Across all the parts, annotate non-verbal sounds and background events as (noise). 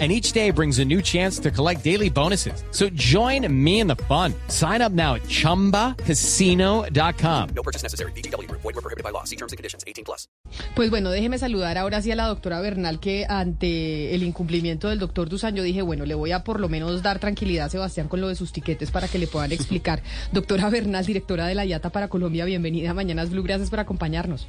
and each day brings a new chance to collect daily bonuses. So join me in the fun. Sign up now at ChumbaCasino.com. No purchase necessary. BGW. Void were prohibited by law. See terms and conditions. 18 plus. Pues bueno, déjeme saludar ahora sí a la doctora Bernal que ante el incumplimiento del doctor Dusan yo dije, bueno, le voy a por lo menos dar tranquilidad a Sebastián con lo de sus tiquetes para que le puedan (laughs) explicar. doctora Bernal, directora de la IATA para Colombia, bienvenida a Mañanas Blue, gracias por acompañarnos.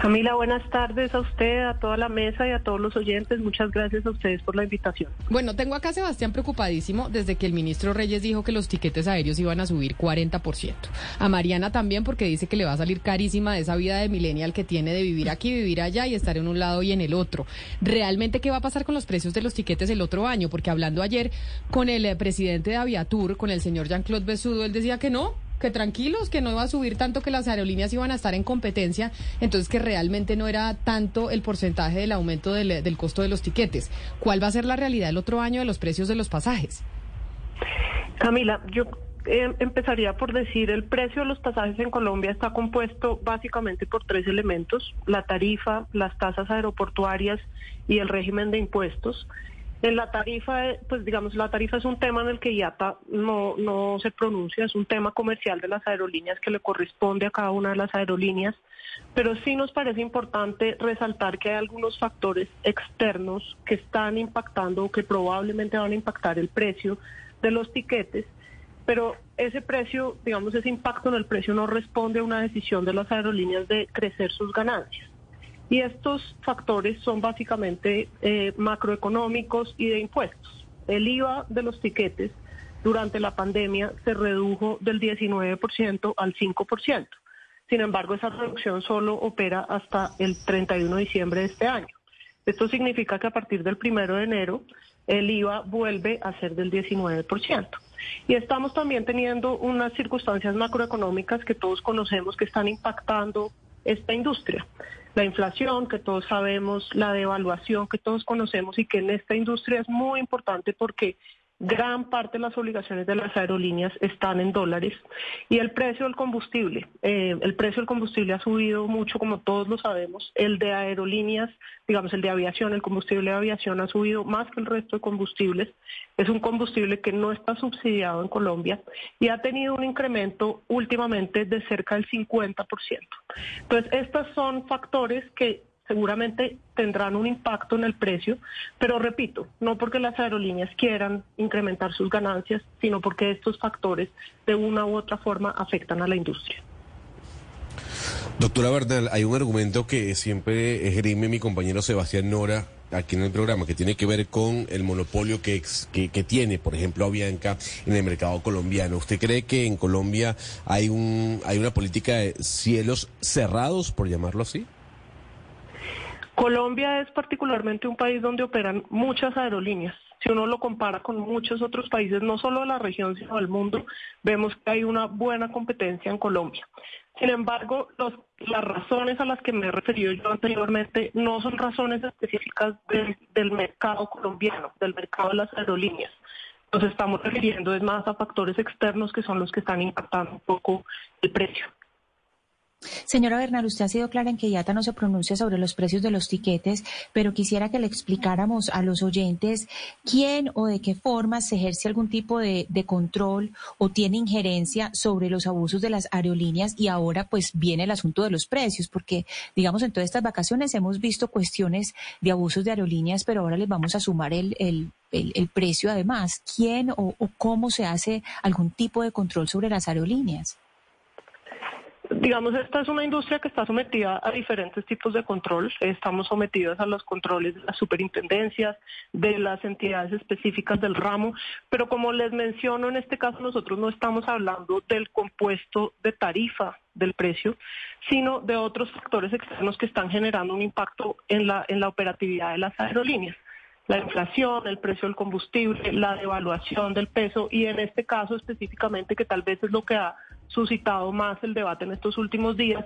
Camila, buenas tardes a usted, a toda la mesa y a todos los oyentes. Muchas gracias a ustedes por la invitación. Bueno, tengo acá a Sebastián preocupadísimo desde que el ministro Reyes dijo que los tiquetes aéreos iban a subir 40%. A Mariana también porque dice que le va a salir carísima de esa vida de millennial que tiene de vivir aquí, vivir allá y estar en un lado y en el otro. ¿Realmente qué va a pasar con los precios de los tiquetes el otro año? Porque hablando ayer con el eh, presidente de Aviatur, con el señor Jean-Claude Besudo, él decía que no, que tranquilos, que no iba a subir tanto, que las aerolíneas iban a estar en competencia, entonces que realmente no era tanto el porcentaje del aumento del, del costo de los tiquetes. ¿Cuál va a ser la realidad el otro año de los precios de los pasajes? Camila, yo eh, empezaría por decir el precio de los pasajes en Colombia está compuesto básicamente por tres elementos, la tarifa, las tasas aeroportuarias y el régimen de impuestos. En la tarifa, pues digamos, la tarifa es un tema en el que IATA no, no se pronuncia, es un tema comercial de las aerolíneas que le corresponde a cada una de las aerolíneas, pero sí nos parece importante resaltar que hay algunos factores externos que están impactando o que probablemente van a impactar el precio de los tiquetes, pero ese precio, digamos, ese impacto en el precio no responde a una decisión de las aerolíneas de crecer sus ganancias. Y estos factores son básicamente eh, macroeconómicos y de impuestos. El IVA de los tiquetes durante la pandemia se redujo del 19% al 5%. Sin embargo, esa reducción solo opera hasta el 31 de diciembre de este año. Esto significa que a partir del 1 de enero el IVA vuelve a ser del 19%. Y estamos también teniendo unas circunstancias macroeconómicas que todos conocemos que están impactando esta industria la inflación que todos sabemos, la devaluación que todos conocemos y que en esta industria es muy importante porque gran parte de las obligaciones de las aerolíneas están en dólares y el precio del combustible, eh, el precio del combustible ha subido mucho como todos lo sabemos, el de aerolíneas, digamos el de aviación, el combustible de aviación ha subido más que el resto de combustibles, es un combustible que no está subsidiado en Colombia y ha tenido un incremento últimamente de cerca del 50%. Entonces, estos son factores que seguramente tendrán un impacto en el precio, pero repito, no porque las aerolíneas quieran incrementar sus ganancias, sino porque estos factores de una u otra forma afectan a la industria. Doctora Bernal, hay un argumento que siempre esgrime mi compañero Sebastián Nora aquí en el programa que tiene que ver con el monopolio que, que, que, tiene, por ejemplo, Avianca en el mercado colombiano. ¿Usted cree que en Colombia hay, un, hay una política de cielos cerrados, por llamarlo así? Colombia es particularmente un país donde operan muchas aerolíneas. Si uno lo compara con muchos otros países, no solo de la región, sino del mundo, vemos que hay una buena competencia en Colombia. Sin embargo, las razones a las que me he referido yo anteriormente no son razones específicas del mercado colombiano, del mercado de las aerolíneas. Nos estamos refiriendo es más a factores externos que son los que están impactando un poco el precio. Señora Bernal, usted ha sido clara en que IATA no se pronuncia sobre los precios de los tiquetes, pero quisiera que le explicáramos a los oyentes quién o de qué forma se ejerce algún tipo de, control o tiene injerencia sobre los abusos de las aerolíneas y ahora pues viene el asunto de los precios, porque digamos en todas estas vacaciones hemos visto cuestiones de abusos de aerolíneas, pero ahora les vamos a sumar el, el, el precio además. ¿Quién o cómo se hace algún tipo de control sobre las aerolíneas? Digamos, esta es una industria que está sometida a diferentes tipos de control. Estamos sometidos a los controles de las superintendencias, de las entidades específicas del ramo, pero como les menciono, en este caso nosotros no estamos hablando del compuesto de tarifa del precio, sino de otros factores externos que están generando un impacto en la, en la operatividad de las aerolíneas la inflación, el precio del combustible, la devaluación del peso y en este caso específicamente que tal vez es lo que ha suscitado más el debate en estos últimos días,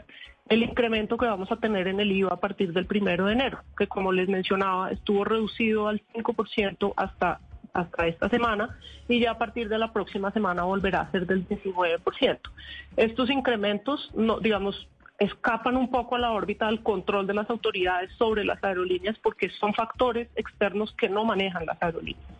el incremento que vamos a tener en el IVA a partir del primero de enero, que como les mencionaba, estuvo reducido al 5% hasta, hasta esta semana y ya a partir de la próxima semana volverá a ser del 19%. Estos incrementos, no, digamos, escapan un poco a la órbita del control de las autoridades sobre las aerolíneas porque son factores externos que no manejan las aerolíneas.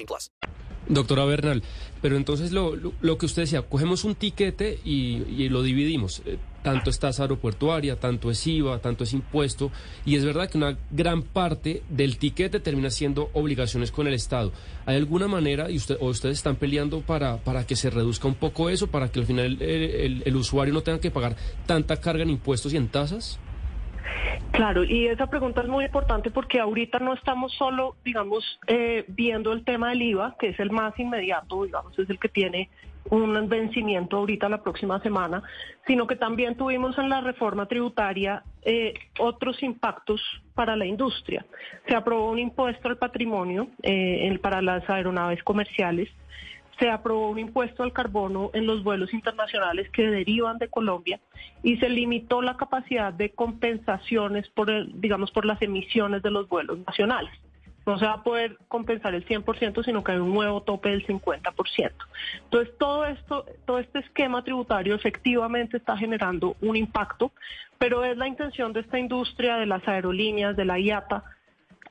plus. Doctora Bernal, pero entonces lo, que usted decía, cogemos un tiquete y, lo dividimos. Eh, tanto es tasa aeroportuaria, tanto es IVA, tanto es impuesto, y es verdad que una gran parte del tiquete termina siendo obligaciones con el Estado. ¿Hay alguna manera, y usted, o ustedes están peleando para, que se reduzca un poco eso, para que al final el usuario no tenga que pagar tanta carga en impuestos y en tasas? Claro, y esa pregunta es muy importante porque ahorita no estamos solo, digamos, eh, viendo el tema del IVA, que es el más inmediato, digamos, es el que tiene un vencimiento ahorita la próxima semana, sino que también tuvimos en la reforma tributaria eh, otros impactos para la industria. Se aprobó un impuesto al patrimonio eh, para las aeronaves comerciales, se aprobó un impuesto al carbono en los vuelos internacionales que derivan de Colombia y se limitó la capacidad de compensaciones por, digamos, por las emisiones de los vuelos nacionales. No se va a poder compensar el 100%, sino que hay un nuevo tope del 50%. Entonces, todo esto, todo este esquema tributario efectivamente está generando un impacto, pero es la intención de esta industria, de las aerolíneas, de la IATA,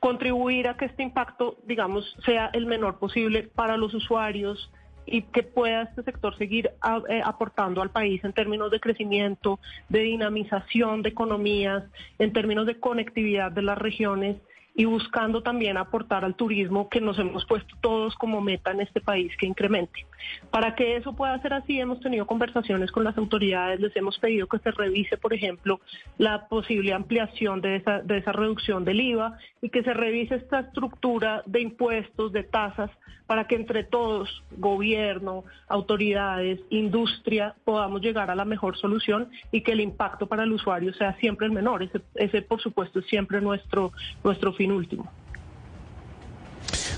contribuir a que este impacto, digamos, sea el menor posible para los usuarios y que pueda este sector seguir a- eh, aportando al país en términos de crecimiento, de dinamización de economías, en términos de conectividad de las regiones y buscando también aportar al turismo que nos hemos puesto todos como meta en este país que incremente. Para que eso pueda ser así, hemos tenido conversaciones con las autoridades, les hemos pedido que se revise, por ejemplo, la posible ampliación de esa, de esa reducción del IVA y que se revise esta estructura de impuestos, de tasas, para que entre todos, gobierno, autoridades, industria, podamos llegar a la mejor solución y que el impacto para el usuario sea siempre el menor. Ese, ese por supuesto, es siempre nuestro, nuestro fin último.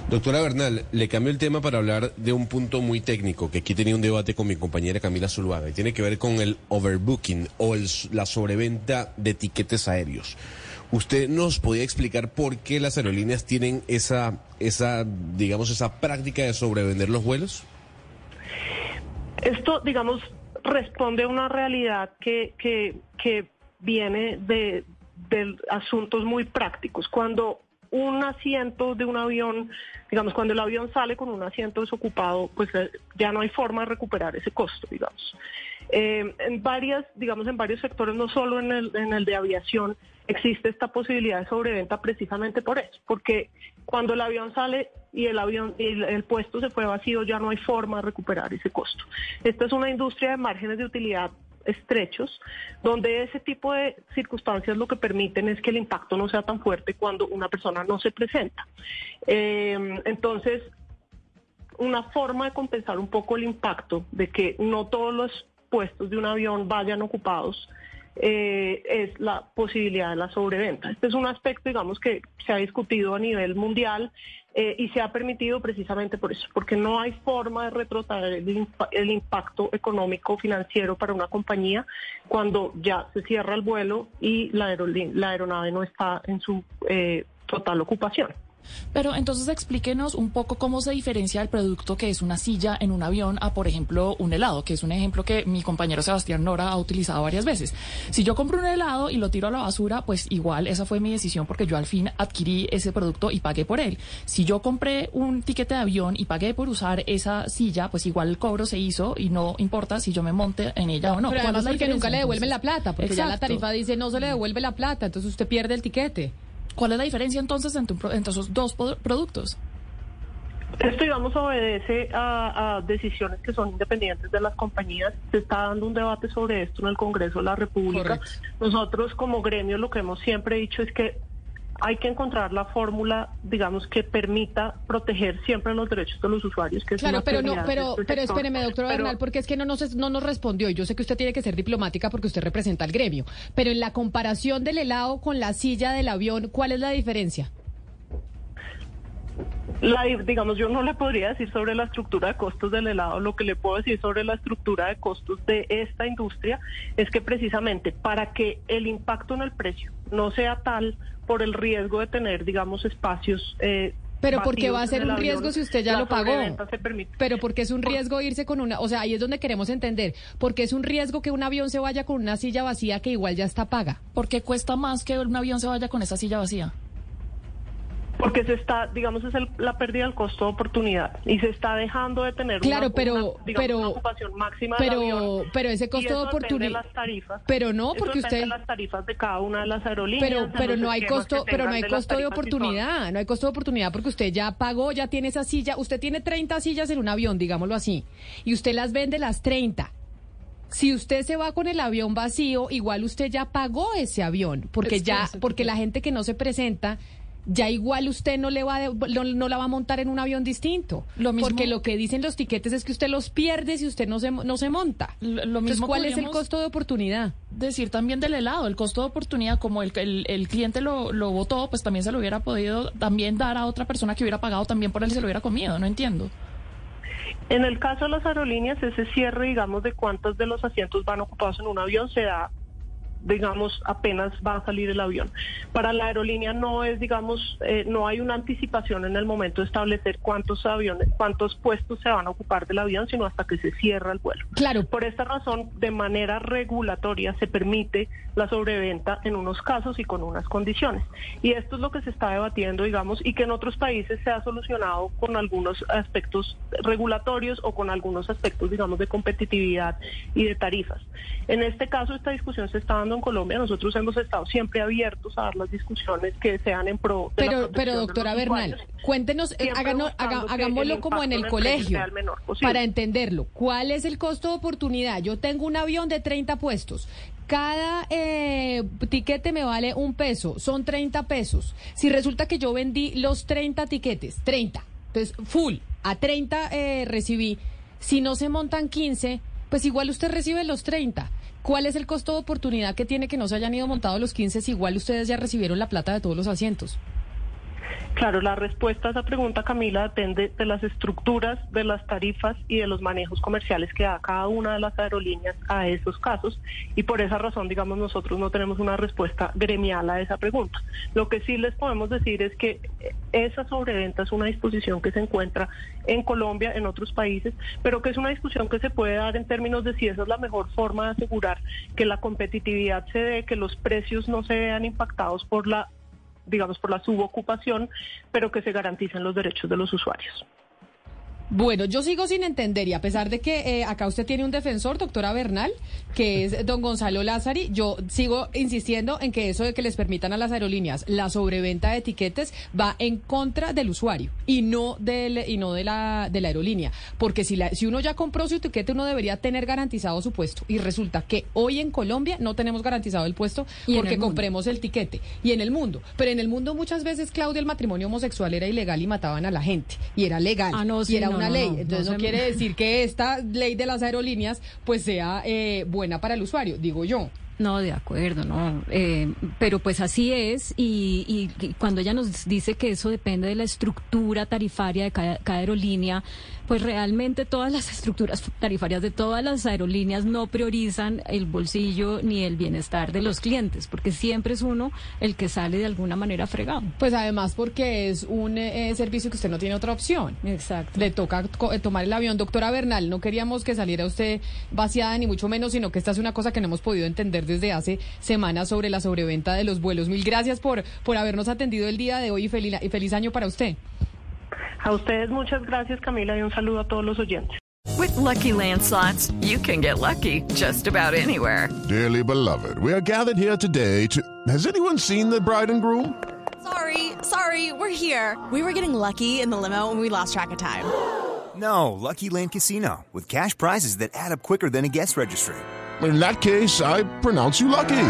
Doctora Bernal, le cambio el tema para hablar de un punto muy técnico, que aquí tenía un debate con mi compañera Camila Zuluaga, y tiene que ver con el overbooking o el- la sobreventa de tiquetes aéreos. ¿Usted nos podía explicar por qué las aerolíneas tienen esa, esa, digamos, esa práctica de sobrevender los vuelos? Esto, digamos, responde a una realidad que, que, que viene de, de asuntos muy prácticos. Cuando un asiento de un avión, digamos, cuando el avión sale con un asiento desocupado, pues eh, ya no hay forma de recuperar ese costo, digamos. Eh, en varias, digamos, en varios sectores, no solo en el, en el de aviación, existe esta posibilidad de sobreventa precisamente por eso, porque cuando el avión sale y el avión y el, el puesto se fue vacío, ya no hay forma de recuperar ese costo. Esta es una industria de márgenes de utilidad estrechos, donde ese tipo de circunstancias lo que permiten es que el impacto no sea tan fuerte cuando una persona no se presenta. Eh, entonces, una forma de compensar un poco el impacto de que no todos los puestos de un avión vayan ocupados eh, es la posibilidad de la sobreventa. Este es un aspecto, digamos, que se ha discutido a nivel mundial eh, y se ha permitido precisamente por eso, porque no hay forma de retrotraer el, impa- el impacto económico financiero para una compañía cuando ya se cierra el vuelo y la aeronave no está en su eh, total ocupación. Pero entonces explíquenos un poco cómo se diferencia el producto que es una silla en un avión a, por ejemplo, un helado, que es un ejemplo que mi compañero Sebastián Nora ha utilizado varias veces. Si yo compro un helado y lo tiro a la basura, pues igual esa fue mi decisión porque yo al fin adquirí ese producto y pagué por él. Si yo compré un tiquete de avión y pagué por usar esa silla, pues igual el cobro se hizo y no importa si yo me monte en ella o no. Pero ¿Cuál además porque nunca le devuelven la plata, porque ya la tarifa dice no se le devuelve la plata, entonces usted pierde el tiquete. ¿Cuál es la diferencia entonces entre, un entre esos dos productos? Esto, digamos, obedece a, a, decisiones que son independientes de las compañías. Se está dando un debate sobre esto en el Congreso de la República. Correcto. Nosotros, como gremio, lo que hemos siempre dicho es que hay que encontrar la fórmula, digamos, que permita proteger siempre los derechos de los usuarios. Que es Claro, una pero no, pero, pero espéreme, doctora Pero- Bernal, porque es que no nos, no nos respondió. Y yo sé que usted tiene que ser diplomática porque usted representa al gremio. Pero en la comparación del helado con la silla del avión, ¿cuál es la diferencia? La, digamos, yo no le podría decir sobre la estructura de costos del helado, lo que le puedo decir sobre la estructura de costos de esta industria es que precisamente para que el impacto en el precio no sea tal por el riesgo de tener, digamos, espacios... Eh, Pero ¿por qué vacíos va a ser un avión, riesgo si usted ya lo pagó? Pero porque es un riesgo irse con una, o sea, ahí es donde queremos entender, porque es un riesgo que un avión se vaya con una silla vacía que igual ya está paga. Porque cuesta más que un avión se vaya con esa silla vacía. Porque se está, digamos, es el- la pérdida del costo de oportunidad y se está dejando de tener Claro, una, pero- una, digamos, pero- una ocupación máxima pero- del avión. pero ese Y costo eso de depende oportuni- las tarifas. Pero no, Eso porque depende usted- de las tarifas de cada una de las aerolíneas. Pero, de pero no hay costo, pero no hay de costo de todo. oportunidad, no hay costo de oportunidad porque usted ya pagó, ya tiene esa silla, usted tiene 30 sillas en un avión, digámoslo así, y usted las vende las 30. Si usted se va con el avión vacío, igual usted ya pagó ese avión, porque ya, porque la gente que no se presenta, ya igual usted no le va de- no, no la va a montar en un avión distinto. Lo mismo- porque lo que dicen los tiquetes es que usted los pierde si usted no se, no se monta. Lo- lo Entonces, mismo ¿cuál es el costo de oportunidad? decir también del helado, el costo de oportunidad, como el, el, el cliente lo, lo votó, pues también se lo hubiera podido también dar a otra persona que hubiera pagado también por él y se lo hubiera comido, no entiendo. En el caso de las aerolíneas, ese cierre, digamos, de cuántos de los asientos van ocupados en un avión se da, digamos, apenas va a salir el avión. Para la aerolínea no es, digamos, eh, no hay una anticipación en el momento de establecer cuántos aviones, cuántos puestos se van a ocupar del avión, sino hasta que se cierra el vuelo. Claro, Por esta razón, de manera regulatoria se permite la sobreventa en unos casos y con unas condiciones. Y esto es lo que se está debatiendo, digamos, y que en otros países se ha solucionado con algunos aspectos regulatorios o con algunos aspectos, digamos, de competitividad y de tarifas. En este caso, esta discusión se está dando en Colombia. Nosotros hemos estado siempre abiertos a dar las discusiones que sean en pro de la Pero, protección pero doctora Bernal, cuéntenos, eh, háganos- haga- que hagámoslo como en el colegio, menor posible. para entenderlo. ¿Cuál es el costo de oportunidad? Yo tengo un avión de 30 puestos. Cada eh, tiquete me vale un peso, son 30 pesos. Si resulta que yo vendí los 30 tiquetes, 30, entonces full, a 30 eh, recibí. Si no se montan 15, pues igual usted recibe los 30. ¿Cuál es el costo de oportunidad que tiene que no se hayan ido montados los 15 si igual ustedes ya recibieron la plata de todos los asientos? Claro, la respuesta a esa pregunta, Camila, depende de las estructuras, de las tarifas y de los manejos comerciales que da cada una de las aerolíneas a esos casos. Y por esa razón, digamos, nosotros no tenemos una respuesta gremial a esa pregunta. Lo que sí les podemos decir es que esa sobreventa es una disposición que se encuentra en Colombia, en otros países, pero que es una discusión que se puede dar en términos de si esa es la mejor forma de asegurar que la competitividad se dé, que los precios no se vean impactados por la digamos, por la subocupación, pero que se garanticen los derechos de los usuarios. Bueno, yo sigo sin entender y a pesar de que eh, acá usted tiene un defensor, doctora Bernal, que es don Gonzalo Lázari, yo sigo insistiendo en que eso de que les permitan a las aerolíneas la sobreventa de etiquetes va en contra del usuario y no del y no de la de la aerolínea, porque si la, si uno ya compró su etiquete uno debería tener garantizado su puesto. Y resulta que hoy en Colombia no tenemos garantizado el puesto Y porque el compremos el tiquete. Y en el mundo, pero en el mundo muchas veces Claudia el matrimonio homosexual era ilegal y mataban a la gente. Y era legal. Ah, no, y sí, era no, una no, ley, no, entonces no quiere decir que esta ley de las aerolíneas pues sea eh, buena para el usuario, digo yo. No, de acuerdo, no. Eh, pero pues así es y, y- y cuando ella nos dice que eso depende de la estructura tarifaria de cada, cada aerolínea, pues realmente todas las estructuras tarifarias de todas las aerolíneas no priorizan el bolsillo ni el bienestar de los clientes, porque siempre es uno el que sale de alguna manera fregado. Pues además porque es un eh, servicio que usted no tiene otra opción. Exacto. Le toca eh, tomar el avión. Doctora Bernal, no queríamos que saliera usted vaciada ni mucho menos, sino que esta es una cosa que no hemos podido entender desde hace semanas sobre la sobreventa de los vuelos. Mil gracias por, por habernos atendido el día de hoy y feliz, y feliz año para usted. A ustedes muchas gracias, Camila, y un saludo a todos los oyentes. With Lucky Land slots, you can get lucky just about anywhere. Dearly beloved, we are gathered here today to. Has anyone seen the bride and groom? Sorry, sorry, Sorry, we're here. We were getting lucky in the limo and we lost track of time. No, Lucky Land Casino, with cash prizes that add up quicker than a guest registry. In that case, I pronounce you lucky.